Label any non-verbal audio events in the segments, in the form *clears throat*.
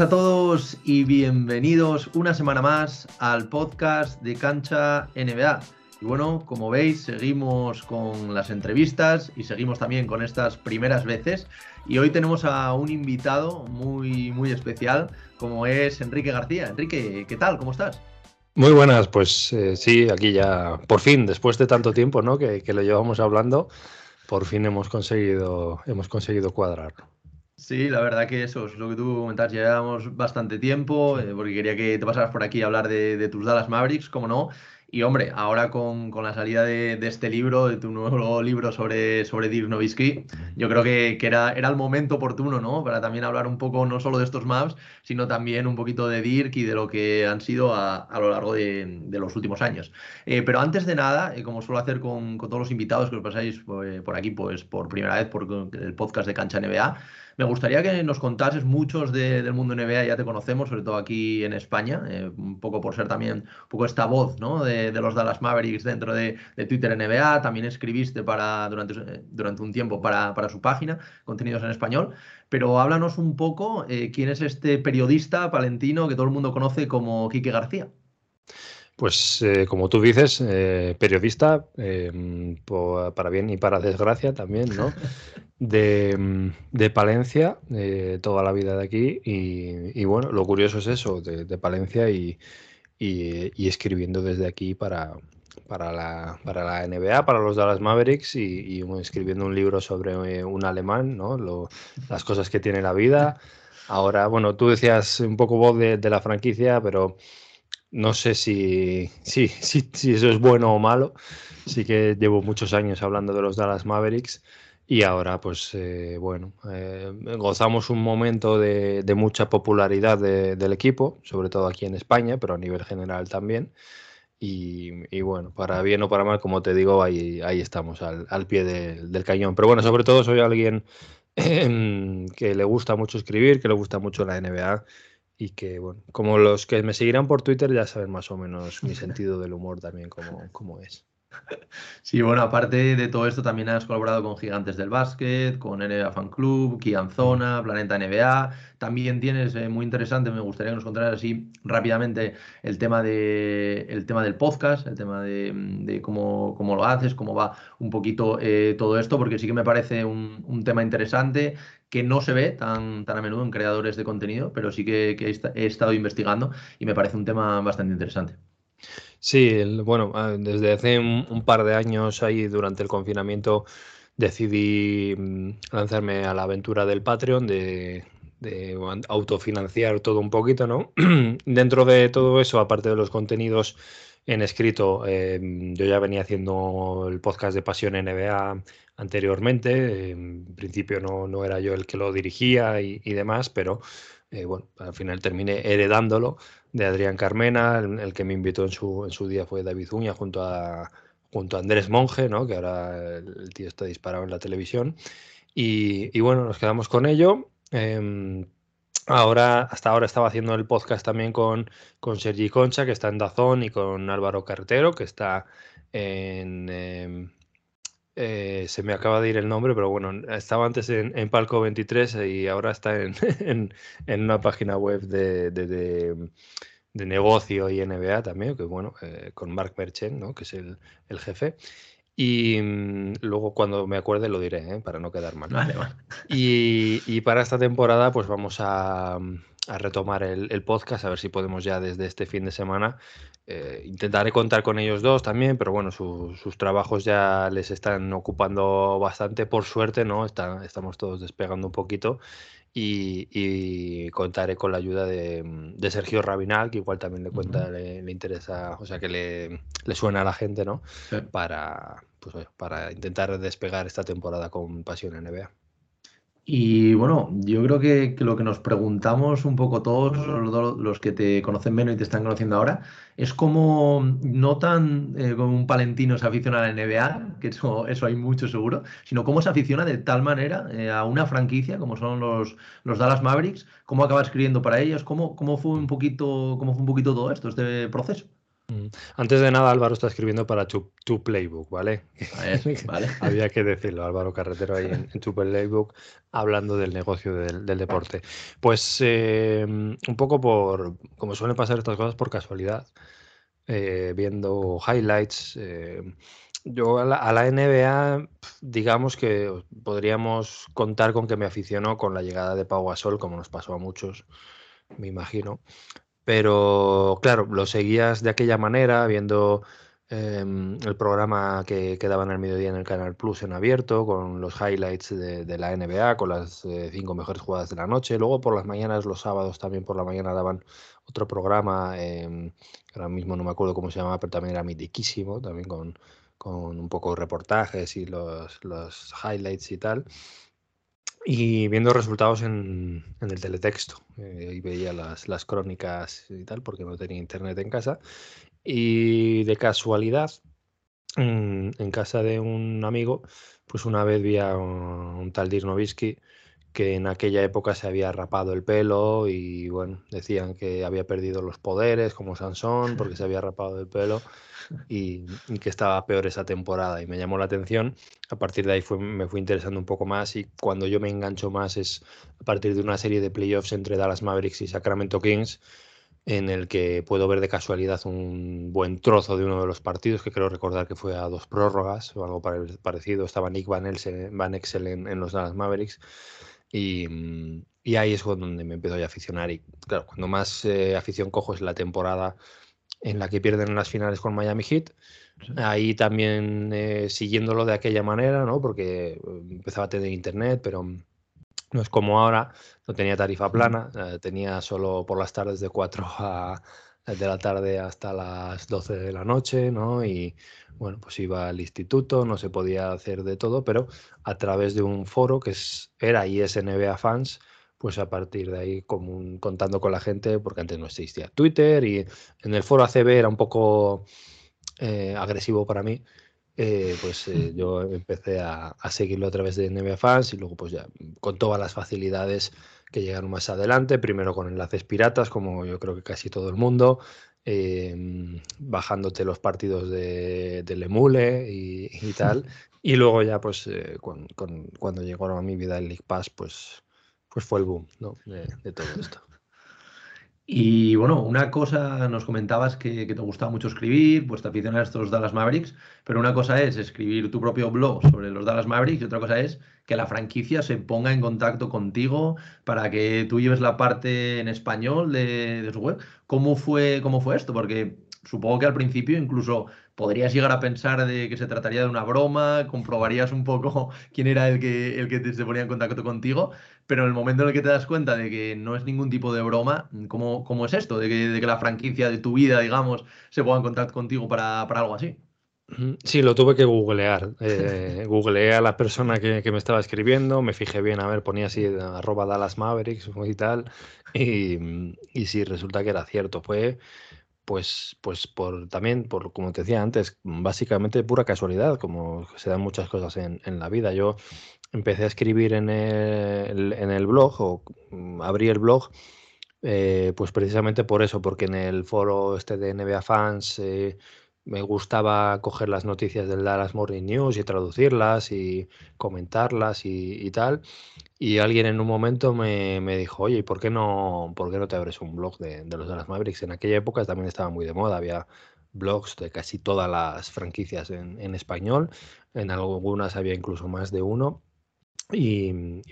a todos y bienvenidos una semana más al podcast de Cancha NBA. Y bueno, como veis, seguimos con las entrevistas y seguimos también con estas primeras veces. Y hoy tenemos a un invitado muy, muy especial, como es Enrique García. Enrique, ¿qué tal? ¿Cómo estás? Muy buenas, pues eh, sí, aquí ya, por fin, después de tanto tiempo ¿no? que, que lo llevamos hablando, por fin hemos conseguido, hemos conseguido cuadrarlo. Sí, la verdad que eso es lo que tú comentas. Llevamos bastante tiempo, eh, porque quería que te pasaras por aquí a hablar de, de tus Dallas Mavericks, como no. Y hombre, ahora con, con la salida de, de, este libro, de tu nuevo *laughs* libro sobre, sobre Dirk Nowitzki, yo creo que, que, era, era el momento oportuno, ¿no? Para también hablar un poco no solo de estos maps, sino también un poquito de Dirk y de lo que han sido a, a lo largo de, de, los últimos años. Eh, pero antes de nada, eh, como suelo hacer con, con, todos los invitados que os pasáis eh, por aquí, pues por primera vez por el podcast de Cancha NBA, me gustaría que nos contases muchos de, del mundo NBA, ya te conocemos, sobre todo aquí en España, eh, un poco por ser también un poco esta voz ¿no? de, los Dallas Mavericks dentro de, de, Twitter NBA. También escribiste para, durante, durante un tiempo para, para, su página, contenidos en español. Pero háblanos un poco eh, quién es este periodista palentino que todo el mundo conoce como Quique García. Pues eh, como tú dices, eh, periodista, eh, por, para bien y para desgracia también, ¿no? *laughs* De, de Palencia, toda la vida de aquí. Y, y, bueno, lo curioso es eso, de, de Palencia y, y, y, escribiendo desde aquí para, para, la, para la NBA, para los Dallas Mavericks y, escribiendo un libro sobre un alemán, ¿no? Lo, las cosas que tiene la vida. Ahora, bueno, tú decías un poco voz de, de la franquicia, pero no sé si, si, si, eso es bueno o malo. Sí que llevo muchos años hablando de los Dallas Mavericks y ahora, pues eh, bueno, eh, gozamos un momento de, mucha popularidad de, del equipo, sobre todo aquí en España, pero a nivel general también. Y, bueno, para bien o para mal, como te digo, ahí, ahí estamos al, al pie de, del cañón. Pero bueno, sobre todo soy alguien *clears throat* que le gusta mucho escribir, que le gusta mucho la NBA y que, bueno, como los que me seguirán por Twitter ya saben más o menos mi *laughs* sentido del humor también como, como es. Sí, bueno, aparte de todo esto, también has colaborado con Gigantes del Básquet, con NBA Fan Club, Kianzona, Planeta NBA. También tienes, eh, muy interesante, me gustaría que nos contaras así rápidamente el tema, de, el tema del podcast, el tema de, de cómo, cómo, lo haces, cómo va un poquito eh, todo esto, porque sí que me parece un, un, tema interesante que no se ve tan, tan a menudo en creadores de contenido, pero sí que, he estado investigando y me parece un tema bastante interesante. Sí, bueno, ah, desde hace un, un, par de años ahí durante el confinamiento decidí mm, lanzarme a la aventura del Patreon, de, de autofinanciar todo un poquito, ¿no? *clears throat* Dentro de todo eso, aparte de los contenidos en escrito, eh, yo ya venía haciendo el podcast de Pasión NBA anteriormente. En principio no, no era yo el que lo dirigía y, y demás, pero eh, bueno, al final terminé heredándolo de Adrián Carmena, el, que me invitó en su, en su día fue David Uña junto a, junto a Andrés Monge, ¿no? que ahora el tío está disparado en la televisión. Y, y bueno, nos quedamos con ello. Eh, ahora, hasta ahora estaba haciendo el podcast también con, con Sergi Concha, que está en Dazón, y con Álvaro Cartero, que está en... Eh, eh, se me acaba de ir el nombre, pero bueno, estaba antes en, en Palco 23 y ahora está *laughs* en, en, una página web de, de, de, de, negocio y NBA también, que bueno, eh, con Mark Merchant, ¿no? que es el, el jefe. Y mmm, luego cuando me acuerde lo diré, ¿eh? para no quedar mal. Vale, vale. Y, y, para esta temporada pues vamos a, a retomar el, el, podcast, a ver si podemos ya desde este fin de semana. Eh, intentaré contar con ellos dos también, pero bueno, su, sus trabajos ya les están ocupando bastante, por suerte, ¿no? Están, estamos todos despegando un poquito y, y contaré con la ayuda de, de, Sergio Rabinal, que igual también le cuenta, uh -huh. le, le, interesa, o sea, que le, le, suena a la gente, ¿no? Sí. Para, pues, para intentar despegar esta temporada con Pasión NBA. Y bueno, yo creo que, lo que nos preguntamos un poco todos los, los, que te conocen menos y te están conociendo ahora es cómo no tan eh, como un palentino se aficiona a la NBA, que eso, eso hay mucho seguro, sino cómo se aficiona de tal manera eh, a una franquicia como son los, los Dallas Mavericks, cómo acaba escribiendo para ellos, cómo, cómo, fue un poquito, cómo fue un poquito todo esto, este proceso. Antes de nada, Álvaro está escribiendo para tu, Playbook, ¿vale? *laughs* vale. Había que decirlo, Álvaro Carretero ahí en, tu Playbook, hablando del negocio del, deporte. Pues eh, un poco por, como suelen pasar estas cosas, por casualidad, eh, viendo highlights. Eh, yo a la, NBA, digamos que podríamos contar con que me aficionó con la llegada de Pau Gasol, como nos pasó a muchos, me imagino. Pero claro, lo seguías de aquella manera, viendo em, el programa que, quedaba en el mediodía en el Canal Plus en abierto, con los highlights de, la NBA, con las eh, cinco mejores jugadas de la noche. Luego por las mañanas, los sábados también por la mañana daban otro programa, em, ahora mismo no me acuerdo cómo se llamaba, pero también era mitiquísimo, también con, con un poco de reportajes y los, los highlights y tal y viendo resultados en, el teletexto. Eh, y veía las, las, crónicas y tal, porque no tenía internet en casa. Y de casualidad, en, casa de un amigo, pues una vez vi a un, tal Dirk que en aquella época se había rapado el pelo y bueno, decían que había perdido los poderes como Sansón porque se había rapado el pelo y, que estaba peor esa temporada y me llamó la atención. A partir de ahí me fui interesando un poco más y cuando yo me engancho más es a partir de una serie de playoffs entre Dallas Mavericks y Sacramento Kings en el que puedo ver de casualidad un buen trozo de uno de los partidos, que creo recordar que fue a dos prórrogas o algo parecido. Estaba Nick Van, Van Exel en, los Dallas Mavericks. Y, ahí es donde me empezó a aficionar. Y claro, cuando más eh, afición cojo es la temporada en la que pierden las finales con Miami Heat. Ahí también eh, siguiéndolo de aquella manera, ¿no? Porque eh, empezaba a tener internet, pero no es como ahora, no tenía tarifa plana, eh, tenía solo por las tardes de 4 *laughs* a, de la tarde hasta las 12 de la noche, ¿no? Y bueno, pues iba al instituto, no se podía hacer de todo, pero a través de un foro que es, era ISNBA Fans, pues a partir de ahí como contando con la gente, porque antes no existía Twitter y en el foro ACB era un poco eh, agresivo para mí, eh, pues eh, *laughs* yo empecé a, seguirlo a través de NBA Fans y luego pues ya con todas las facilidades que llegaron más adelante, primero con enlaces piratas, como yo creo que casi todo el mundo, em, bajándote los partidos de, del emule y, tal, *laughs* y luego ya pues cuando llegó a mi vida el League Pass, pues pues fue el boom de, todo esto. Y bueno, una cosa, nos comentabas que, te gustaba mucho escribir, pues te aficionas a estos Dallas Mavericks, pero una cosa es escribir tu propio blog sobre los Dallas Mavericks y otra cosa es que la franquicia se ponga en contacto contigo para que tú lleves la parte en español de, de su web. ¿Cómo fue, ¿Cómo fue esto? Porque supongo que al principio incluso podrías llegar a pensar de que se trataría de una broma, comprobarías un poco *laughs* quién era el que, el que se ponía en contacto contigo, pero en el momento en el que te das cuenta de que no es ningún tipo de broma, ¿cómo, cómo es esto? De que, de que, la franquicia de tu vida, digamos, se ponga en contacto contigo para, para algo así. Sí, lo tuve que googlear. Eh, *laughs* googleé a la persona que, que, me estaba escribiendo, me fijé bien, a ver, ponía así arroba Dallas Mavericks y tal, y, y sí, resulta que era cierto. Fue, pues, pues por también, por como te decía antes, básicamente pura casualidad, como se dan muchas cosas en, la vida. Yo empecé a escribir en el, en el blog, o mm, abrí el blog, eh, pues precisamente por eso, porque en el foro este de NBA Fans eh, me gustaba coger las noticias del Dallas Morning News y traducirlas y comentarlas y, tal. Y alguien en un momento me, dijo, oye, ¿y por qué no, por qué no te abres un blog de, los Dallas Mavericks? En aquella época también estaba muy de moda, había blogs de casi todas las franquicias en, español, en algunas había incluso más de uno y,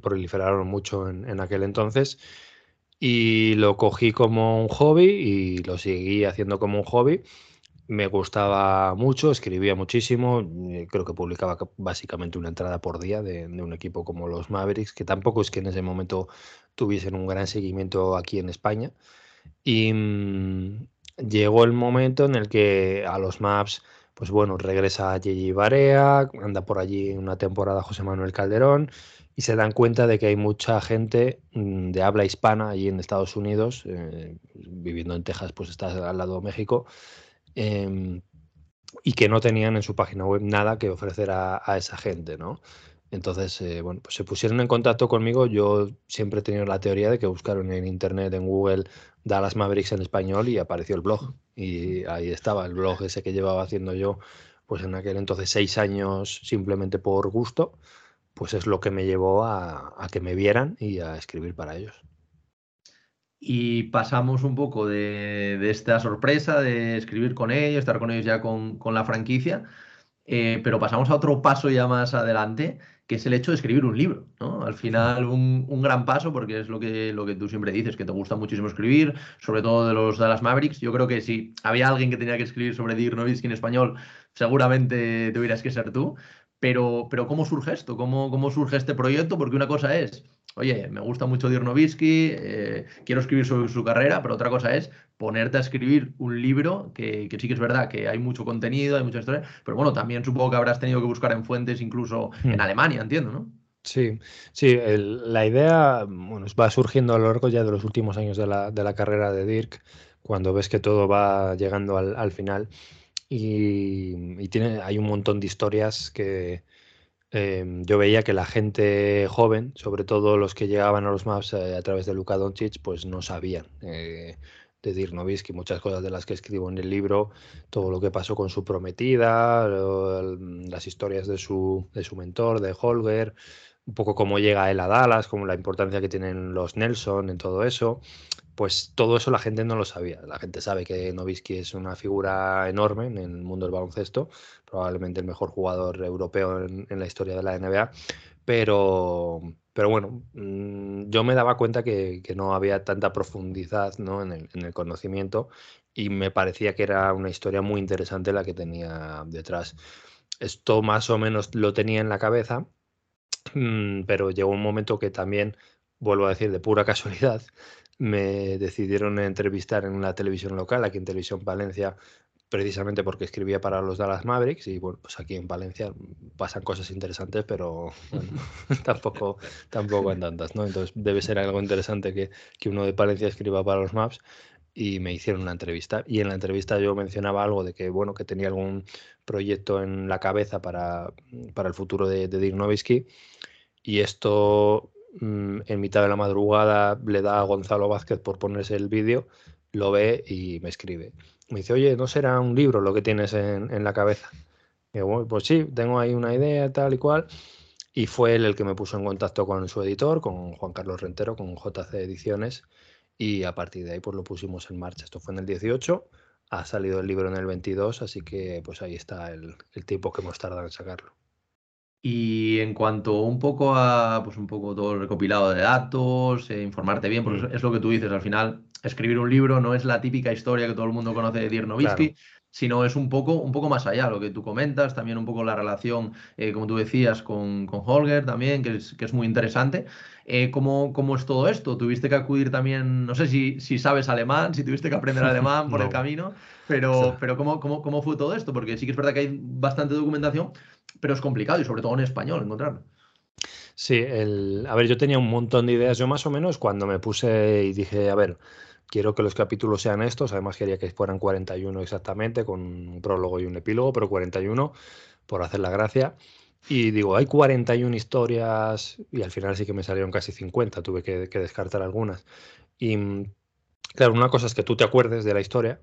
proliferaron mucho en, en aquel entonces. Y lo cogí como un hobby y lo seguí haciendo como un hobby me gustaba mucho, escribía muchísimo, eh, creo que publicaba básicamente una entrada por día de, un equipo como los Mavericks, que tampoco es que en ese momento tuviesen un gran seguimiento aquí en España. Y mm, llegó el momento en el que a los Maps, pues bueno, regresa Gigi Barea, anda por allí una temporada José Manuel Calderón y se dan cuenta de que hay mucha gente mm, de habla hispana allí en Estados Unidos, eh, viviendo en Texas, pues está al lado de México, Em, y que no tenían en su página web nada que ofrecer a, esa gente, ¿no? Entonces, eh, bueno, pues se pusieron en contacto conmigo. Yo siempre he tenido la teoría de que buscaron en internet, en Google, Dallas Mavericks en español y apareció el blog. Y ahí estaba el blog ese que llevaba haciendo yo, pues en aquel entonces seis años simplemente por gusto, pues es lo que me llevó a, que me vieran y a escribir para ellos. Y pasamos un poco de, esta sorpresa de escribir con ellos, estar con ellos ya con, la franquicia, eh, pero pasamos a otro paso ya más adelante, que es el hecho de escribir un libro, ¿no? Al final un, gran paso, porque es lo que, lo que tú siempre dices, que te gusta muchísimo escribir, sobre todo de los Dallas Mavericks. Yo creo que si había alguien que tenía que escribir sobre Dirk Nowitzki en español, seguramente tuvieras que ser tú. Pero, pero ¿cómo surge esto? ¿Cómo, ¿Cómo surge este proyecto? Porque una cosa es oye, me gusta mucho Dirk Nowitzki, eh, quiero escribir sobre su carrera, pero otra cosa es ponerte a escribir un libro que, sí que es verdad que hay mucho contenido, hay mucha historia, pero bueno, también supongo que habrás tenido que buscar en fuentes incluso en hmm. Alemania, entiendo, ¿no? Sí, sí, la idea bueno, va surgiendo a lo largo ya de los últimos años de la, carrera de Dirk, cuando ves que todo va llegando al, final y, tiene, hay un montón de historias que, Em, yo veía que la gente joven, sobre todo los que llegaban a los maps eh, a través de Luka Doncic, pues no sabían eh, de Dirk Nowitzki, muchas cosas de las que escribo en el libro, todo lo que pasó con su prometida, las historias de su, de su mentor, de Holger, un poco cómo llega él a Dallas, como la importancia que tienen los Nelson en todo eso pues todo eso la gente no lo sabía. La gente sabe que Novisky es una figura enorme en el mundo del baloncesto, probablemente el mejor jugador europeo en, la historia de la NBA, pero, pero bueno, mm, yo me daba cuenta que, no había tanta profundidad ¿no? en, el, conocimiento y me parecía que era una historia muy interesante la que tenía detrás. Esto más o menos lo tenía en la cabeza, mm, pero llegó un momento que también, vuelvo a decir, de pura *laughs* casualidad, me decidieron entrevistar en una televisión local, aquí en Televisión Valencia, precisamente porque escribía para los Dallas Mavericks y bueno, pues aquí en Valencia pasan cosas interesantes, pero *laughs* *laughs* tampoco, tampoco en tantas, ¿no? Entonces debe ser algo interesante que, que uno de Valencia escriba para los Maps y me hicieron una entrevista y en la entrevista yo mencionaba algo de que bueno que tenía algún proyecto en la cabeza para, para el futuro de, de Dick Nowitzki y esto Mm, en mitad de la madrugada le da a Gonzalo Vázquez por ponerse el vídeo, lo ve y me escribe. Me dice, oye, ¿no será un libro lo que tienes en, la cabeza? Pues sí, tengo ahí una idea tal y cual. Y fue él el que me puso en contacto con su editor, con Juan Carlos Rentero, con JC Ediciones, y a partir de ahí pues lo pusimos en marcha. Esto fue en el 18, ha salido el libro en el 22, así que pues ahí está el, el tiempo que hemos tardado en sacarlo. Y en cuanto un poco a pues un poco todo el recopilado de datos, eh, informarte bien, pues es lo que tú dices, al final escribir un libro no es la típica historia que todo el mundo conoce de Dirk Nowitzki, sino es un poco, un poco más allá, lo que tú comentas, también un poco la relación, eh, como tú decías, con, con, Holger también, que es, que es muy interesante. Eh, ¿cómo, ¿cómo, es todo esto? ¿Tuviste que acudir también, no sé si, si sabes alemán, si tuviste que aprender alemán por el *laughs* camino, pero, pero ¿cómo, cómo, cómo fue todo esto? Porque sí que es verdad que hay bastante documentación, pero es complicado y sobre todo en español encontrarlo. Sí, el, a ver, yo tenía un montón de ideas. Yo más o menos cuando me puse y dije, a ver, quiero que los capítulos sean estos, además quería que fueran 41 exactamente, con un prólogo y un epílogo, pero 41 por hacer la gracia. Y digo, hay 41 historias y al final sí que me salieron casi 50, tuve que, descartar algunas. Y claro, una cosa es que tú te acuerdes de la historia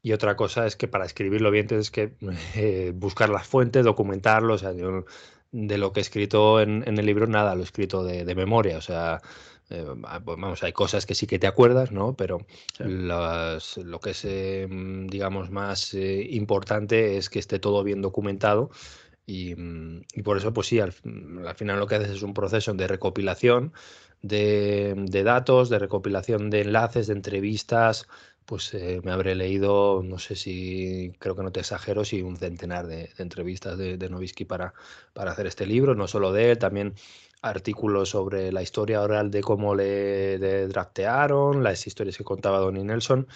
y otra cosa es que para escribirlo bien tienes que eh, buscar las fuentes, documentarlo. O sea, de lo que he escrito en, el libro, nada, lo he escrito de, memoria. O sea, eh, ah, pues vamos, hay cosas que sí que te acuerdas, ¿no? Pero lo que es, em, digamos, más eh, importante es que esté todo bien documentado. Y, mm, por eso, pues sí, al, final lo que haces es un proceso de recopilación de, de datos, de recopilación de enlaces, de entrevistas, pues eh, me habré leído, no sé si, creo que no te exagero, si un centenar de, entrevistas de, de Novisky para, para hacer este libro, no solo de él, también artículos sobre la historia oral de cómo le draftearon, las historias que contaba Donnie Nelson.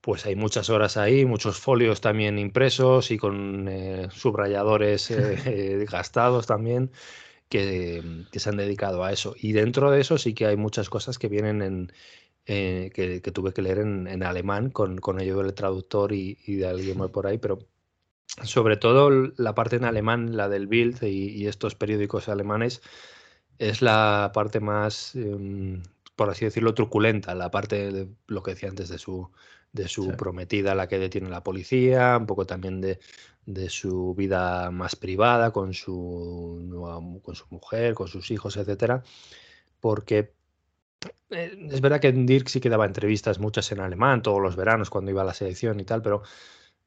Pues hay muchas horas ahí, muchos folios también impresos y con eh, subrayadores *laughs* eh, gastados también que, que, se han dedicado a eso. Y dentro de eso sí que hay muchas cosas que vienen en, eh, que, tuve que leer en, alemán con, con ayuda del traductor y, de alguien más por ahí, pero sobre todo la parte en alemán, la del Bild y, estos periódicos alemanes, es la parte más, em, por así decirlo, truculenta, la parte de lo que decía antes de su, de su prometida, la que detiene la policía, un poco también de, de su vida más privada con su, con su mujer, con sus hijos, etcétera, porque eh, es verdad que Dirk sí que daba entrevistas muchas en alemán todos los veranos cuando iba a la selección y tal, pero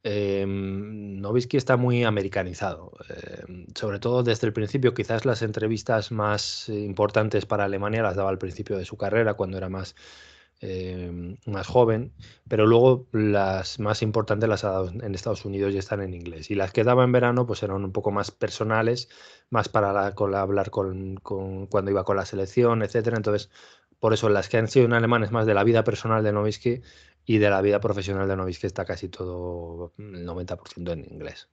eh, está muy americanizado, em, sobre todo desde el principio. Quizás las entrevistas más importantes para Alemania las daba al principio de su carrera, cuando era más Em, más joven, pero luego las más importantes las ha dado en Estados Unidos y están en inglés. Y las que daba en verano pues eran un poco más personales, más para hablar con, cuando iba con la selección, etcétera. Entonces, por eso las que han sido en alemán es más de la vida personal de Novisky y de la vida profesional de Novisky está casi todo el 90% en inglés.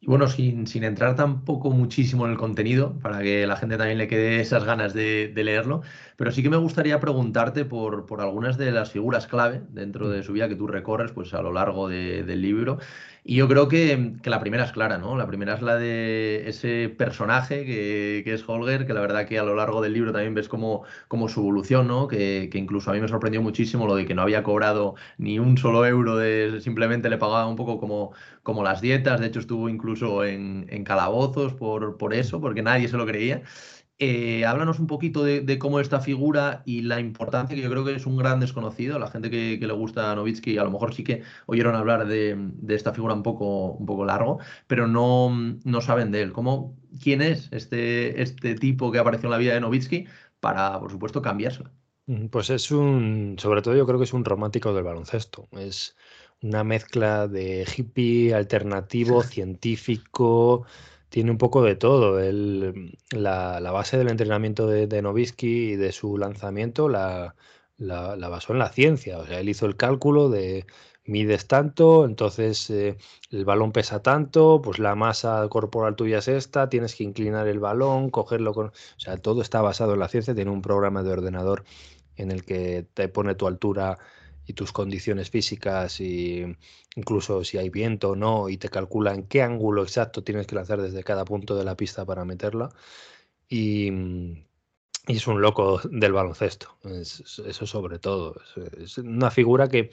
Y bueno, sin, sin, entrar tampoco muchísimo en el contenido, para que la gente también le quede esas ganas de, leerlo, pero sí que me gustaría preguntarte por, por, algunas de las figuras clave dentro de su vida que tú recorres pues, a lo largo del libro. Y yo creo que, la primera es clara, ¿no? La primera es la de ese personaje que, es Holger, que la verdad que a lo largo del libro también ves como, como su evolución, ¿no? Que, incluso a mí me sorprendió muchísimo lo de que no había cobrado ni un solo euro, de, simplemente le pagaba un poco como, como las dietas, de hecho estuvo incluso en, en calabozos por, por eso, porque nadie se lo creía. Eh, háblanos un poquito de, cómo esta figura y la importancia, que yo creo que es un gran desconocido. La gente que, le gusta a Novitsky a lo mejor sí que oyeron hablar de, esta figura un poco, un poco largo, pero no, no saben de él. ¿Cómo, ¿Quién es este, este tipo que apareció en la vida de Novitsky para, por supuesto, cambiársela? Pues es un, sobre todo yo creo que es un romántico del baloncesto. Es una mezcla de hippie, alternativo, *laughs* científico tiene un poco de todo. la, base del entrenamiento de, de Novisky y de su lanzamiento la, la, basó en la ciencia. O sea, él hizo el cálculo de mides tanto, entonces eh, el balón pesa tanto, pues la masa corporal tuya es esta, tienes que inclinar el balón, cogerlo con... O sea, todo está basado en la ciencia, tiene un programa de ordenador en el que te pone tu altura y tus condiciones físicas y incluso si hay viento o no y te calcula en qué ángulo exacto tienes que lanzar desde cada punto de la pista para meterla y, es un loco *laughs* del baloncesto eso sobre todo es, una figura que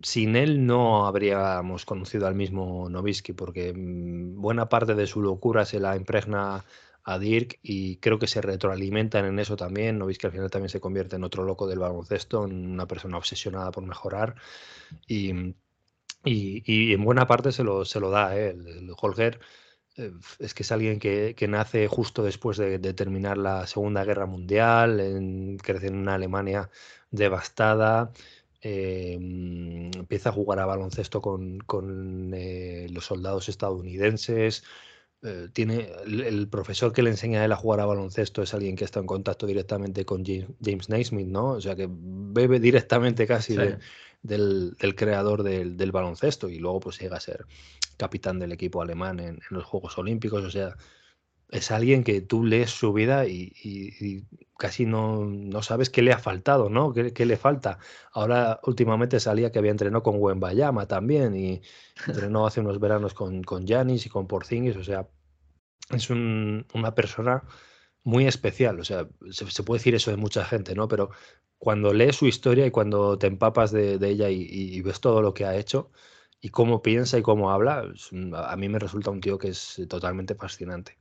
sin él no habríamos conocido al mismo Novisky porque mm, buena parte de su locura se la impregna a Dirk y creo que se retroalimentan en eso también. ¿No veis que al final también se convierte en otro loco del baloncesto, en una persona obsesionada por mejorar? Y, y, en buena parte se lo, se lo da ¿eh? el, Holger. Eh, es que es alguien que, que nace justo después de, terminar la Segunda Guerra Mundial, en, crece en una Alemania devastada, eh, empieza a jugar a baloncesto con, con los soldados estadounidenses, eh, tiene el, profesor que le enseña a él a jugar a baloncesto es alguien que está en contacto directamente con James, Naismith, ¿no? O sea que bebe directamente casi del, creador del, baloncesto y luego pues llega a ser capitán del equipo alemán en, los Juegos Olímpicos. O sea, es alguien que tú lees su vida y, casi no, no, sabes qué le ha faltado, ¿no? ¿Qué, le falta? Ahora últimamente salía que había entrenado con Wembayama también y *laughs* entrenó hace unos veranos con, con Janis y con Porzingis, o sea, es una persona muy especial, o sea, se, puede decir eso de mucha gente, ¿no? Pero cuando lees su historia y cuando te empapas de, ella y, ves todo lo que ha hecho y cómo piensa y cómo habla, a mí me resulta un tío que es totalmente fascinante.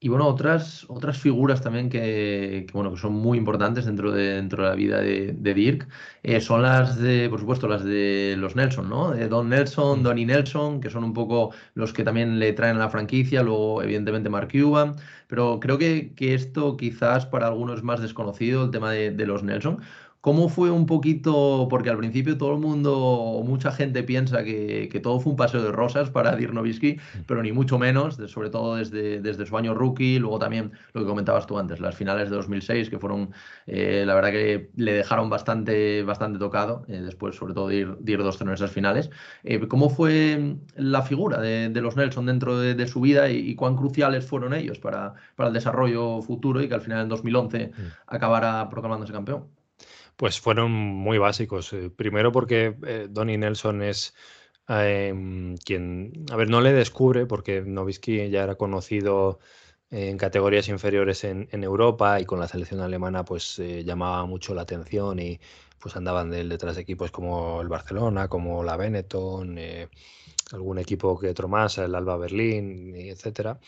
Y bueno, otras, otras figuras también que, bueno, que son muy importantes dentro de, dentro de la vida de, Dirk eh, son las de, por supuesto, las de los Nelson, ¿no? De Don Nelson. Donnie Nelson, que son un poco los que también le traen a la franquicia, luego evidentemente Mark Cuban, pero creo que, que esto quizás para algunos es más desconocido, el tema de, de los Nelson, ¿Cómo fue un poquito? Porque al principio todo el mundo, mucha gente piensa que, todo fue un paseo de rosas para Dirk Nowitzki, mm. pero ni mucho menos, sobre todo desde, desde su año rookie, luego también lo que comentabas tú antes, las finales de 2006, que fueron, eh, la verdad que le dejaron bastante, bastante tocado, eh, después sobre todo de ir, de ir dos en esas finales. Eh, ¿Cómo fue la figura de, los Nelson dentro de, su vida y, cuán cruciales fueron ellos para, para el desarrollo futuro y que al final en 2011 mm. acabara proclamándose campeón? Pues fueron muy básicos. Eh, primero porque eh, Donnie Nelson es em, quien, a ver, no le descubre porque Novisky ya era conocido en categorías inferiores en, Europa y con la selección alemana pues eh, llamaba mucho la atención y pues andaban de detrás de equipos como el Barcelona, como la Benetton, eh, algún equipo que otro más, el Alba Berlín, etcétera.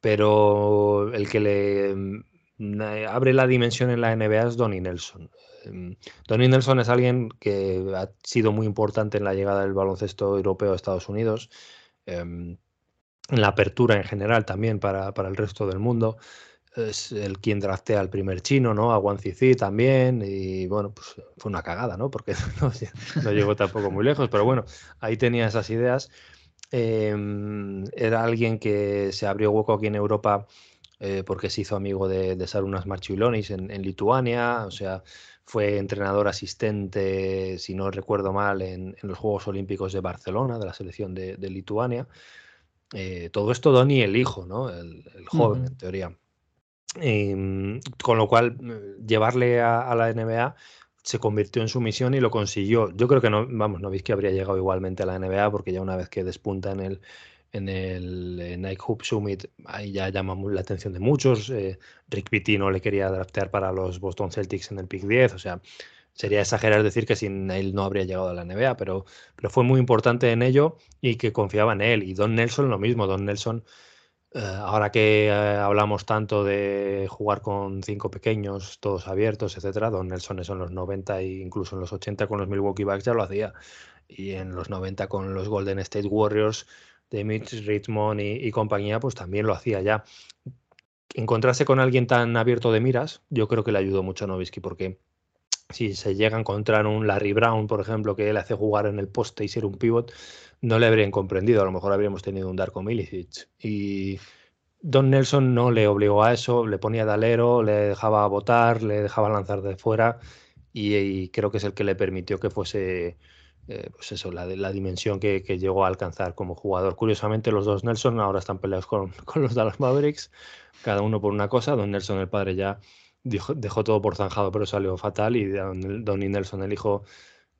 Pero el que le mm, abre la dimensión en la NBA es Donny Nelson. Em, Donny Nelson es alguien que ha sido muy importante en la llegada del baloncesto europeo a Estados Unidos. Em, en la apertura en general también para, el resto del mundo. Es el quien draftea al primer chino, ¿no? A Wang Zizi también. Y bueno, pues fue una cagada, ¿no? Porque *laughs* no, llegó tampoco muy lejos. Pero bueno, ahí tenía esas ideas. Em, era alguien que se abrió hueco aquí en Europa eh, porque se hizo amigo de, de Sarunas Marchiulonis en, en, Lituania. O sea, fue entrenador asistente, si no recuerdo mal, en, los Juegos Olímpicos de Barcelona, de la selección de, de Lituania. Eh, todo esto Donny el hijo, ¿no? El, joven, en teoría. Em, con lo cual, eh, llevarle a, la NBA se convirtió en su misión y lo consiguió. Yo creo que no, vamos, no veis que habría llegado igualmente a la NBA porque ya una vez que despunta en el, en el Nike Hoop Summit, ahí ya llama la atención de muchos. Eh, Rick Pitino le quería draftear para los Boston Celtics en el pick 10, o sea, sería exagerar decir que sin él no habría llegado a la NBA, pero, pero fue muy importante en ello y que confiaba en él. Y Don Nelson lo mismo, Don Nelson, eh, ahora que eh, hablamos tanto de jugar con cinco pequeños, todos abiertos, etcétera, Don Nelson eso en los 90 e incluso en los 80 con los Milwaukee Bucks ya lo hacía. Y en los 90 con los Golden State Warriors de Mitch Richmond y, compañía, pues también lo hacía ya. Encontrarse con alguien tan abierto de miras, yo creo que le ayudó mucho a Novisky porque si se llega a encontrar un Larry Brown, por ejemplo, que le hace jugar en el poste y ser un pivot, no le habrían comprendido. A lo mejor habríamos tenido un Darko Milicic. Y Don Nelson no le obligó a eso, le ponía de alero, le dejaba votar, le dejaba lanzar de fuera y, creo que es el que le permitió que fuese eh, pues eso, la, la dimensión que, llegó a alcanzar como jugador. Curiosamente, los dos Nelson ahora están peleados con, *laughs* con los Dallas Mavericks, cada uno por una cosa. Don Nelson, el padre, ya dejó todo por zanjado, pero salió fatal. Y Donny Nelson, el hijo,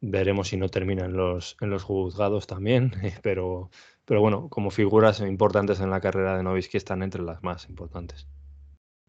veremos si no termina en los, en los juzgados también. *laughs* Pero, pero bueno, como figuras importantes en la carrera de Novisky están entre las más importantes.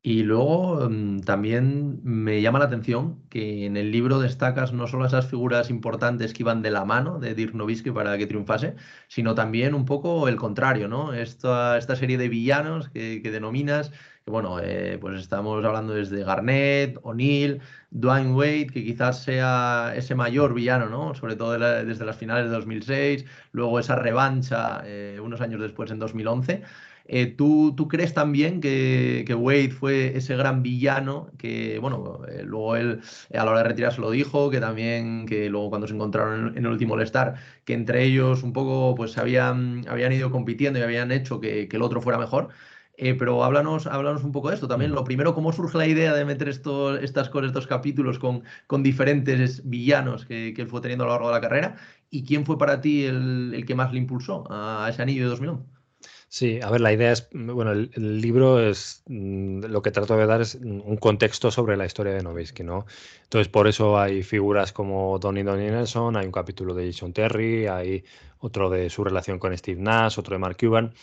Y luego mm, también me llama la atención que en el libro destacas no solo esas figuras importantes que iban de la mano de Dirk Nowitzki para que triunfase, sino también un poco el contrario, ¿no? Esta, esta serie de villanos que, que denominas, que bueno, eh, pues estamos hablando desde Garnett, O'Neill, Dwayne Wade, que quizás sea ese mayor villano, ¿no? Sobre todo desde las finales de 2006, luego esa revancha eh, unos años después en 2011. Eh, ¿tú, ¿tú, crees también que, que, Wade fue ese gran villano que, bueno, eh, luego él a la hora de retirarse lo dijo, que también, que luego cuando se encontraron en, el último All-Star, que entre ellos un poco pues habían, habían ido compitiendo y habían hecho que, que el otro fuera mejor? Eh, pero háblanos, háblanos un poco de esto también. Lo primero, ¿cómo surge la idea de meter estos, estas cosas, estos capítulos con, con diferentes villanos que, que, él fue teniendo a lo largo de la carrera? ¿Y quién fue para ti el, el que más le impulsó a ese anillo de 2011? Sí, a ver, la idea es, mm, bueno, el, libro es, mm, lo que trato de dar es un contexto sobre la historia de Novisky, ¿no? Entonces, por eso hay figuras como Donny Donny Nelson, hay un capítulo de Jason Terry, hay otro de su relación con Steve Nash, otro de Mark Cuban.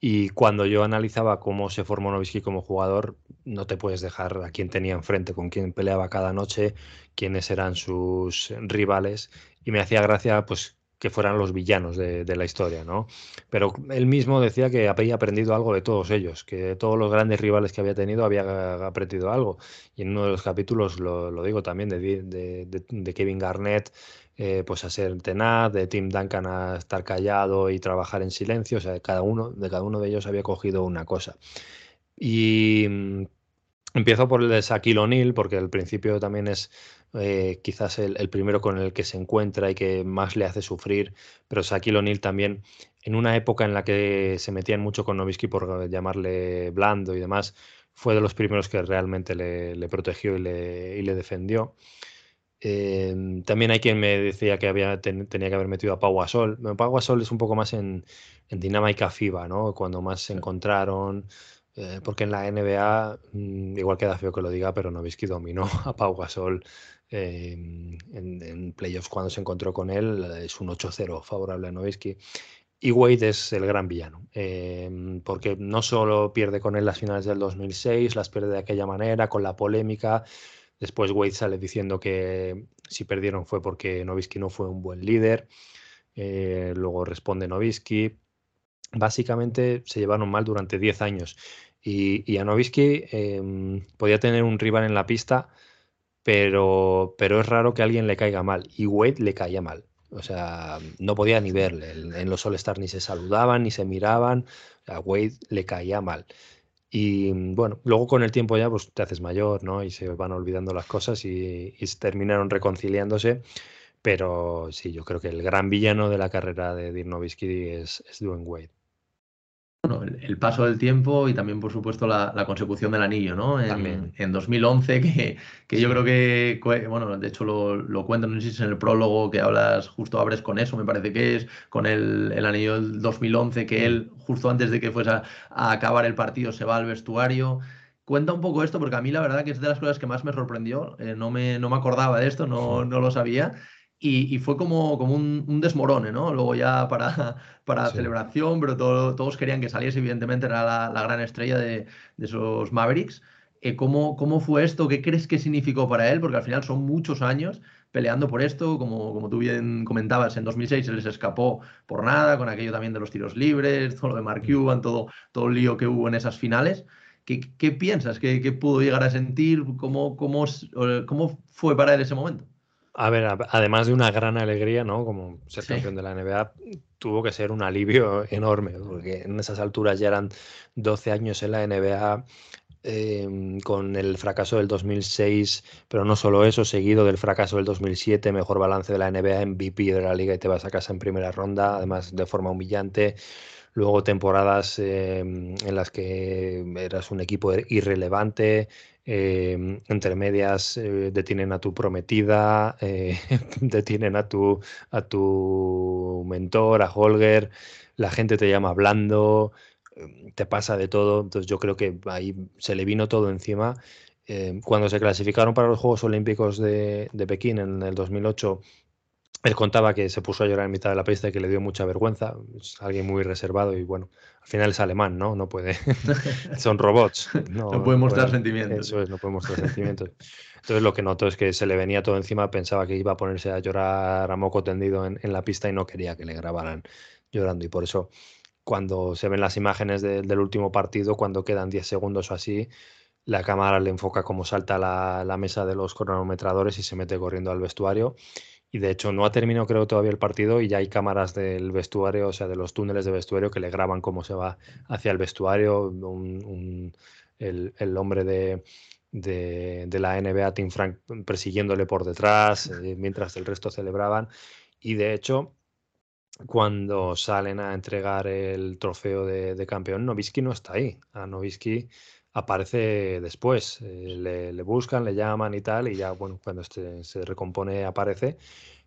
Y cuando yo analizaba cómo se formó Novisky como jugador, no te puedes dejar a quién tenía enfrente, con quién peleaba cada noche, quiénes eran sus rivales. Y me hacía gracia, pues, que fueran los villanos de, la historia, ¿no? Pero él mismo decía que había aprendido algo de todos ellos, que todos los grandes rivales que había tenido había aprendido algo. Y en uno de los capítulos, lo, digo también, de, Kevin Garnett, eh, pues a ser tenaz, de Tim Duncan a estar callado y trabajar en silencio, o sea, cada uno, de cada uno de ellos había cogido una cosa. Y mm, empiezo por el de Shaquille O'Neal, porque al principio también es eh, quizás el, primero con el que se encuentra y que más le hace sufrir, pero Shaquille O'Neal también, en una época en la que se metían mucho con Novisky por llamarle blando y demás, fue de los primeros que realmente le, protegió y le, defendió. Em, también hay quien me decía que había, tenía que haber metido a Pau Gasol. Pau Gasol es un poco más en, en dinámica FIBA, ¿no? Cuando más se encontraron, eh, porque en la NBA, mm, igual queda feo que lo diga, pero Novisky dominó *laughs* a Pau Gasol en, en, playoffs cuando se encontró con él, es un 8-0 favorable a Novisky. Y Wade es el gran villano, em, porque no solo pierde con él las finales del 2006, las pierde de aquella manera, con la polémica. Después Wade sale diciendo que si perdieron fue porque Novisky no fue un buen líder. Eh, luego responde Novisky. Básicamente se llevaron mal durante 10 años. Y, y a Novisky em, podía tener un rival en la pista, pero, pero es raro que a alguien le caiga mal. Y Wade le caía mal. O sea, no podía ni verle. En los All-Stars ni se saludaban, ni se miraban. A Wade le caía mal. Y bueno, luego con el tiempo ya pues te haces mayor, ¿no? Y se van olvidando las cosas y, y terminaron reconciliándose. Pero sí, yo creo que el gran villano de la carrera de Dirk Nowitzki es, es Dwayne Wade bueno, el, paso del tiempo y también, por supuesto, la, consecución del anillo, ¿no? En, en 2011, que, que yo creo que, bueno, de hecho lo, lo cuento, no sé si es en el prólogo que hablas, justo abres con eso, me parece que es, con el, el anillo del 2011, que él, justo antes de que fuese a, acabar el partido, se va al vestuario. Cuenta un poco esto, porque a mí la verdad que es de las cosas que más me sorprendió, eh, no, me, no me acordaba de esto, no, no lo sabía. Y, fue como, como un, desmorone, ¿no? Luego ya para, *laughs* para celebración, pero todos querían que saliese, evidentemente era la, gran estrella de, esos Mavericks. Eh, ¿cómo, ¿Cómo fue esto? ¿Qué crees que significó para él? Porque al final son muchos años peleando por esto, como, como tú bien comentabas, en 2006 se les escapó por nada, con aquello también de los tiros libres, todo lo de Mark mm. Cuban, todo, todo el lío que hubo en esas finales. ¿Qué, qué piensas? ¿Qué, ¿Qué, pudo llegar a sentir? ¿Cómo, cómo, ¿Cómo fue para él ese momento? A ver, además de una gran alegría, ¿no? Como ser campeón de la NBA, tuvo que ser un alivio enorme, porque en esas alturas ya eran 12 años en la NBA, em, con el fracaso del 2006, pero no solo eso, seguido del fracaso del 2007, mejor balance de la NBA, MVP de la liga y te vas a casa en primera ronda, además de forma humillante. Luego temporadas em, en las que eras un equipo irrelevante, eh, entre medias eh, detienen a tu prometida, eh, *laughs* detienen a tu, a tu mentor, a Holger, la gente te llama hablando, em, te pasa de todo, entonces yo creo que ahí se le vino todo encima. Em, cuando se clasificaron para los Juegos Olímpicos de, de Pekín en el 2008, él contaba que se puso a llorar en mitad de la pista y que le dio mucha vergüenza. Es alguien muy reservado y bueno, al final es alemán, ¿no? No puede. *laughs* Son robots. No, puede mostrar sentimientos. Eso es, no puede mostrar sentimientos. Entonces lo que notó es que se le venía todo encima, pensaba que iba a ponerse a llorar a moco tendido en, la pista y no quería que le grabaran llorando. Y por eso, cuando se ven las imágenes del último partido, cuando quedan 10 segundos o así, la cámara le enfoca cómo salta la, la mesa de los cronometradores y se mete corriendo al vestuario y de hecho no ha terminado creo todavía el partido y ya hay cámaras del vestuario, o sea, de los túneles de vestuario que le graban cómo se va hacia el vestuario. el, hombre de, de, la NBA, Tim Frank, persiguiéndole por detrás, eh, mientras el resto celebraban. Y de hecho, cuando salen a entregar el trofeo de, campeón, Novisky no está ahí. A Novisky aparece después. Eh, le, buscan, le llaman y tal, y ya, bueno, cuando este se recompone aparece.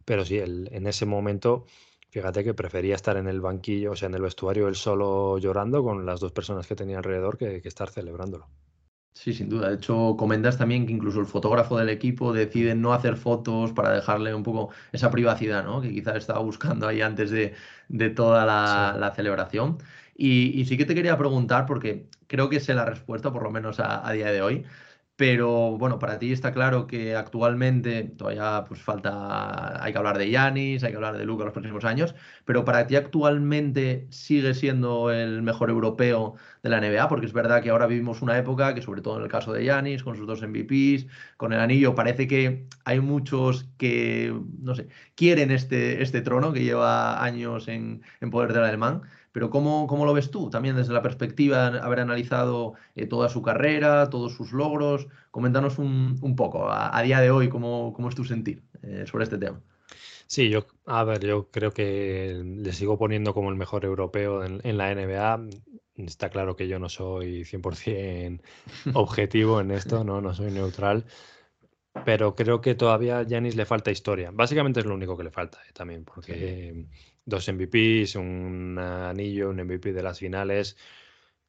Pero sí, en ese momento, fíjate que prefería estar en el banquillo, o sea, en el vestuario, él solo llorando con las dos personas que tenía alrededor que, estar celebrándolo. Sí, sin duda. De hecho, comentas también que incluso el fotógrafo del equipo decide no hacer fotos para dejarle un poco esa privacidad, ¿no? Que quizás estaba buscando ahí antes de, toda la celebración. Y, sí que te quería preguntar, porque creo que sé la respuesta, por lo menos a, día de hoy, pero bueno, para ti está claro que actualmente todavía pues falta, hay que hablar de Yanis, hay que hablar de Luca los próximos años, pero para ti actualmente sigue siendo el mejor europeo de la NBA, porque es verdad que ahora vivimos una época que sobre todo en el caso de Yanis, con sus dos MVPs, con el anillo, parece que hay muchos que, no sé, quieren este, este trono que lleva años en, en poder del alemán. Pero ¿cómo, ¿cómo, lo ves tú? También desde la perspectiva de haber analizado eh, toda su carrera, todos sus logros. Coméntanos un, un poco, a, día de hoy, cómo, cómo es tu sentir eh, sobre este tema. Sí, yo, a ver, yo creo que le sigo poniendo como el mejor europeo en, en la NBA. Está claro que yo no soy 100% *laughs* objetivo en esto, ¿no? no soy neutral pero creo que todavía a Giannis le falta historia. Básicamente es lo único que le falta eh, también, porque dos MVPs, un anillo, un MVP de las finales,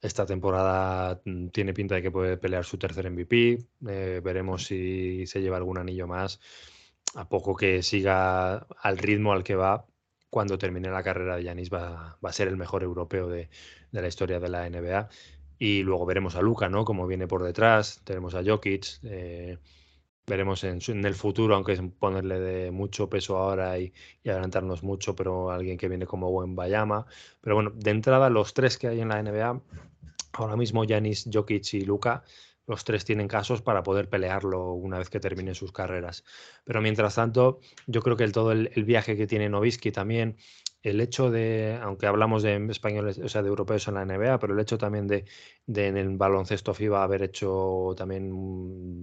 esta temporada mm, tiene pinta de que puede pelear su tercer MVP. Eh, veremos si se lleva algún anillo más. A poco que siga al ritmo al que va, cuando termine la carrera de Yanis va, a ser el mejor europeo de, la historia de la NBA. Y luego veremos a Luca, ¿no? Como viene por detrás. Tenemos a Jokic. Eh, veremos en, el futuro, aunque es ponerle de mucho peso ahora y, adelantarnos mucho, pero alguien que viene como buen Bayama. Pero bueno, de entrada, los tres que hay en la NBA, ahora mismo Yanis, Jokic y Luca, los tres tienen casos para poder pelearlo una vez que terminen sus carreras. Pero mientras tanto, yo creo que el, todo el, viaje que tiene Novisky también, el hecho de, aunque hablamos de españoles, o sea, de europeos en la NBA, pero el hecho también de, en el baloncesto FIBA haber hecho también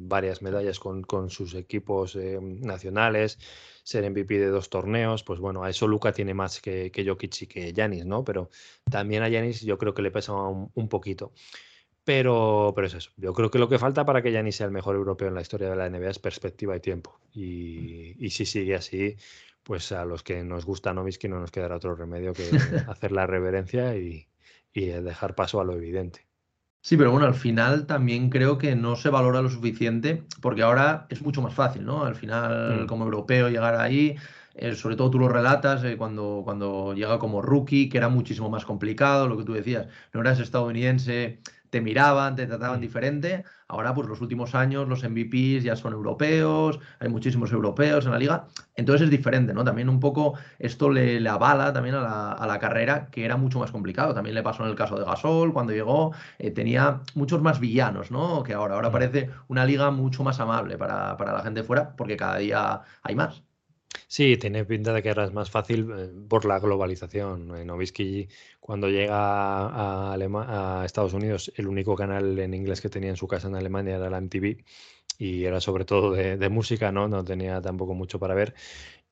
varias medallas con, sus equipos eh, nacionales, ser MVP de dos torneos, pues bueno, a eso Luca tiene más que, que Jokic y que Yanis, ¿no? Pero también a Yanis yo creo que le pesa un, poquito. Pero, pero es eso. Yo creo que lo que falta para que Yanis sea el mejor europeo en la historia de la NBA es perspectiva y tiempo. Y, y si sigue así, pues a los que nos gusta Novisky no nos quedará otro remedio que *laughs* hacer la reverencia y, dejar paso a lo evidente. Sí, pero bueno, al final también creo que no se valora lo suficiente, porque ahora es mucho más fácil, ¿no? Al final, mm. como europeo, llegar ahí, eh, sobre todo tú lo relatas eh, cuando, cuando llega como rookie, que era muchísimo más complicado, lo que tú decías, no eras estadounidense, te miraban, te trataban mm. diferente. Ahora, pues los últimos años, los MVPs ya son europeos, hay muchísimos europeos en la liga, entonces es diferente, ¿no? También un poco esto le, avala también a la, carrera, que era mucho más complicado. También le pasó en el caso de Gasol, cuando llegó, eh, tenía muchos más villanos, ¿no? Que ahora. Ahora mm. parece una liga mucho más amable para, para la gente fuera, porque cada día hay más. Sí, tiene pinta de que ahora es más fácil eh, por la globalización. Novisky, cuando llega a, a, Estados Unidos, el único canal en inglés que tenía en su casa en Alemania era la MTV y era sobre todo de, de música, ¿no? No tenía tampoco mucho para ver.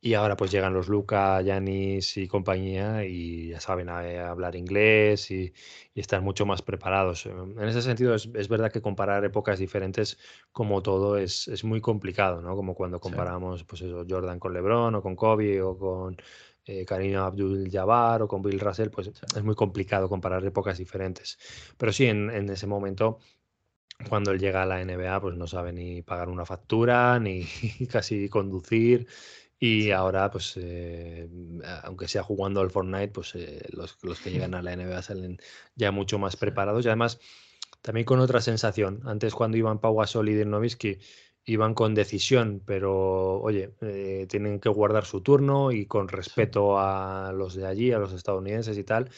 Y ahora pues llegan los Luca, Yanis y compañía y ya saben hablar inglés y, y, están mucho más preparados. En ese sentido es, verdad que comparar épocas diferentes como todo es, es muy complicado, ¿no? Como cuando comparamos pues eso, Jordan con LeBron o con Kobe o con eh, Karim Abdul-Jabbar o con Bill Russell, pues es muy complicado comparar épocas diferentes. Pero sí, en, en ese momento cuando él llega a la NBA, pues no sabe ni pagar una factura, ni *laughs* casi conducir. Y ahora, pues, eh, aunque sea jugando al Fortnite, pues eh, los, que llegan a la NBA salen ya mucho más preparados y además también con otra sensación. Antes cuando iban Pau Gasol y Dirk iban con decisión, pero oye, eh, tienen que guardar su turno y con respeto a los de allí, a los estadounidenses y tal.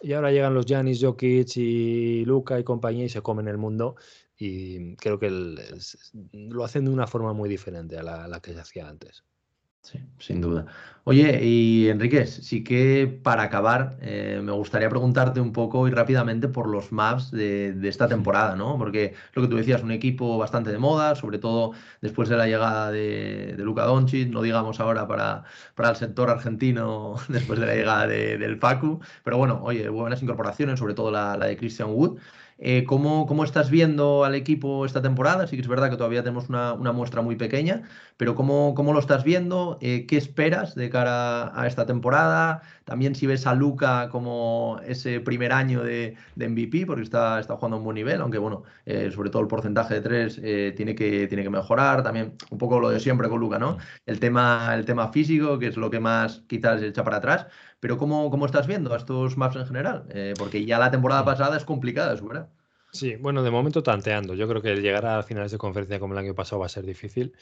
Y ahora llegan los Giannis, Jokic y Luca y compañía y se comen el mundo y creo que lo hacen de una forma muy diferente a la que se hacía antes. Sí, sin duda. Oye, y Enrique, sí que para acabar, eh, me gustaría preguntarte un poco y rápidamente por los maps de, esta temporada, ¿no? Porque lo que tú decías, un equipo bastante de moda, sobre todo después de la llegada de, de Luka Doncic, no digamos ahora para, para el sector argentino *laughs* después de la llegada del Facu, pero bueno, oye, buenas incorporaciones, sobre todo la, la de Christian Wood. Eh, ¿cómo, estás viendo al equipo esta temporada? Sí que es verdad que todavía tenemos una, muestra muy pequeña, pero ¿cómo, cómo lo estás viendo? Eh, ¿Qué esperas de cara a esta temporada? También si ves a Luca como ese primer año de, MVP, porque está, está jugando a un buen nivel, aunque bueno, eh, sobre todo el porcentaje de tres tiene, que, tiene que mejorar. También un poco lo de siempre con Luca, ¿no? El tema, el tema físico, que es lo que más quizás echa para atrás. Pero ¿cómo, cómo estás viendo a estos maps en general? Eh, porque ya la temporada pasada es complicada, es verdad. Sí, bueno, de momento tanteando. Yo creo que llegar a finales de conferencia como el año pasado va a ser difícil.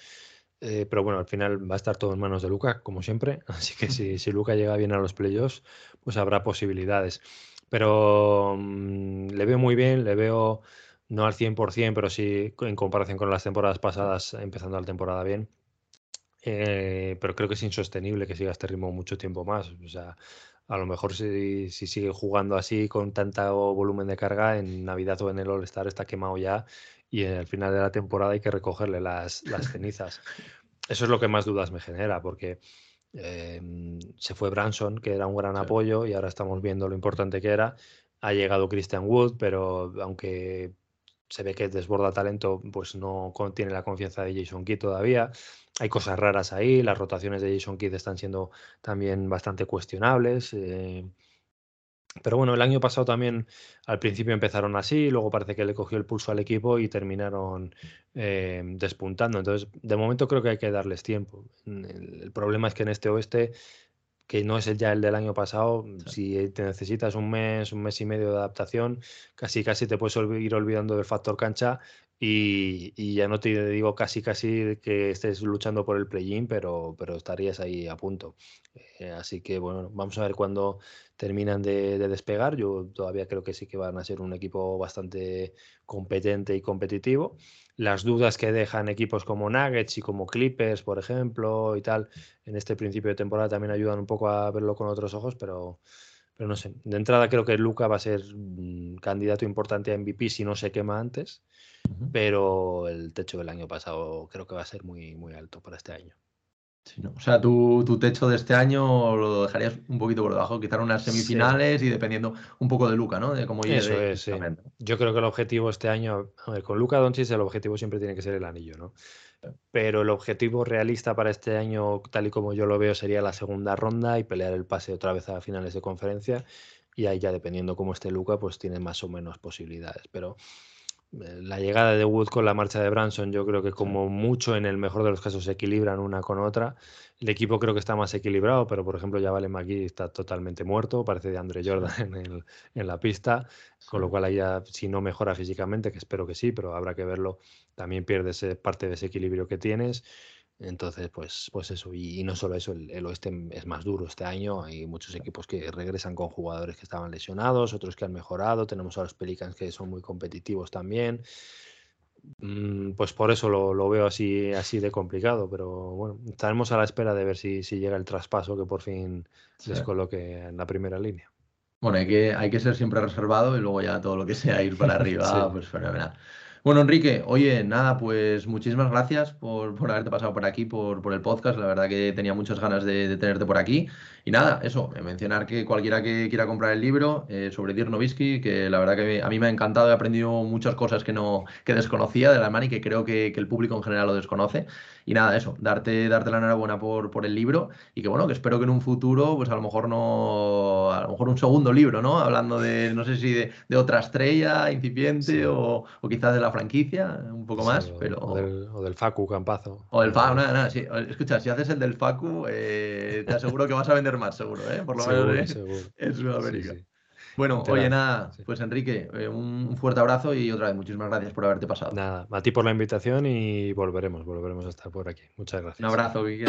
Eh, pero bueno, al final va a estar todo en manos de Luca, como siempre. *laughs* Así que si, si Luca llega bien a los playoffs, pues habrá posibilidades. Pero mm, le veo muy bien, le veo no al 100%, pero sí en comparación con las temporadas pasadas, empezando la temporada bien. Eh, pero creo que es insostenible que siga este ritmo mucho tiempo más. O sea, a lo mejor si, sigue jugando así con tanto volumen de carga en Navidad o en el All-Star está quemado ya y al final de la temporada hay que recogerle las, las cenizas. Eso es lo que más dudas me genera porque em, se fue Branson, que era un gran apoyo y ahora estamos viendo lo importante que era. Ha llegado Christian Wood, pero aunque se ve que desborda talento, pues no tiene la confianza de Jason Kidd todavía. Hay cosas raras ahí, las rotaciones de Jason Kidd están siendo también bastante cuestionables. Eh, Pero bueno, el año pasado también al principio empezaron así, luego parece que le cogió el pulso al equipo y terminaron eh, despuntando. Entonces, de momento creo que hay que darles tiempo. El, problema es que en este oeste, que no es ya el del año pasado, si te necesitas un mes, un mes y medio de adaptación, casi casi te puedes ir olvidando del factor cancha y, ya no te digo casi casi que estés luchando por el play-in, pero, pero estarías ahí a punto. Eh, así que bueno, vamos a ver cuándo terminan de, despegar. Yo todavía creo que sí que van a ser un equipo bastante competente y competitivo. Las dudas que dejan equipos como Nuggets y como Clippers, por ejemplo, y tal, en este principio de temporada también ayudan un poco a verlo con otros ojos, pero, pero no sé. De entrada creo que Luca va a ser un candidato importante a MVP si no se quema antes pero el techo del año pasado creo que va a ser muy, muy alto para este año. O sea, tu, techo de este año lo dejarías un poquito por debajo, quitar unas semifinales y dependiendo un poco de Luca, ¿no? De cómo Eso es, Yo creo que el objetivo este año, con Luca Doncic el objetivo siempre tiene que ser el anillo, ¿no? Pero el objetivo realista para este año, tal y como yo lo veo, sería la segunda ronda y pelear el pase otra vez a finales de conferencia. Y ahí ya dependiendo cómo esté Luca, pues tiene más o menos posibilidades. Pero la llegada de Wood con la marcha de Branson, yo creo que como mucho en el mejor de los casos se equilibran una con otra. El equipo creo que está más equilibrado, pero por ejemplo ya Vale McGee está totalmente muerto, parece de Andre Jordan en, en la pista, con lo cual ahí ya si no mejora físicamente, que espero que sí, pero habrá que verlo, también pierdes parte de ese equilibrio que tienes. Entonces, pues, pues eso, y, no solo eso, el, oeste es más duro este año, hay muchos equipos que regresan con jugadores que estaban lesionados, otros que han mejorado, tenemos a los Pelicans que son muy competitivos también, mm, pues por eso lo, veo así, así de complicado, pero bueno, estaremos a la espera de ver si, llega el traspaso que por fin les coloque en la primera línea. Bueno, hay que, hay que ser siempre reservado y luego ya todo lo que sea ir para *laughs* arriba, pues fenomenal. Bueno, Enrique, oye, nada, pues muchísimas gracias por, haberte pasado por aquí, por, por, el podcast. La verdad que tenía muchas ganas de, tenerte por aquí. Y nada, eso, mencionar que cualquiera que quiera comprar el libro eh, sobre Dirk Nowitzki, que la verdad que a mí me ha encantado, he aprendido muchas cosas que no que desconocía de la mano y que creo que, que el público en general lo desconoce. Y nada, eso, darte, darte la enhorabuena por, por el libro y que bueno, que espero que en un futuro, pues a lo mejor no, a lo mejor un segundo libro, ¿no? Hablando de, no sé si de, otra estrella incipiente o, o, quizás de la franquicia, un poco más, pero... O del, Facu Campazo. O del Facu, nada, nada, sí. Escucha, si haces el del Facu, eh, te aseguro que vas a vender más, seguro, ¿eh? Por lo menos *laughs* en Sudamérica. Bueno, oye, nada, pues Enrique, eh, un fuerte abrazo y otra vez muchísimas gracias por haberte pasado. Nada, a ti por la invitación y volveremos, volveremos a estar por aquí. Muchas gracias. Un abrazo, Guille.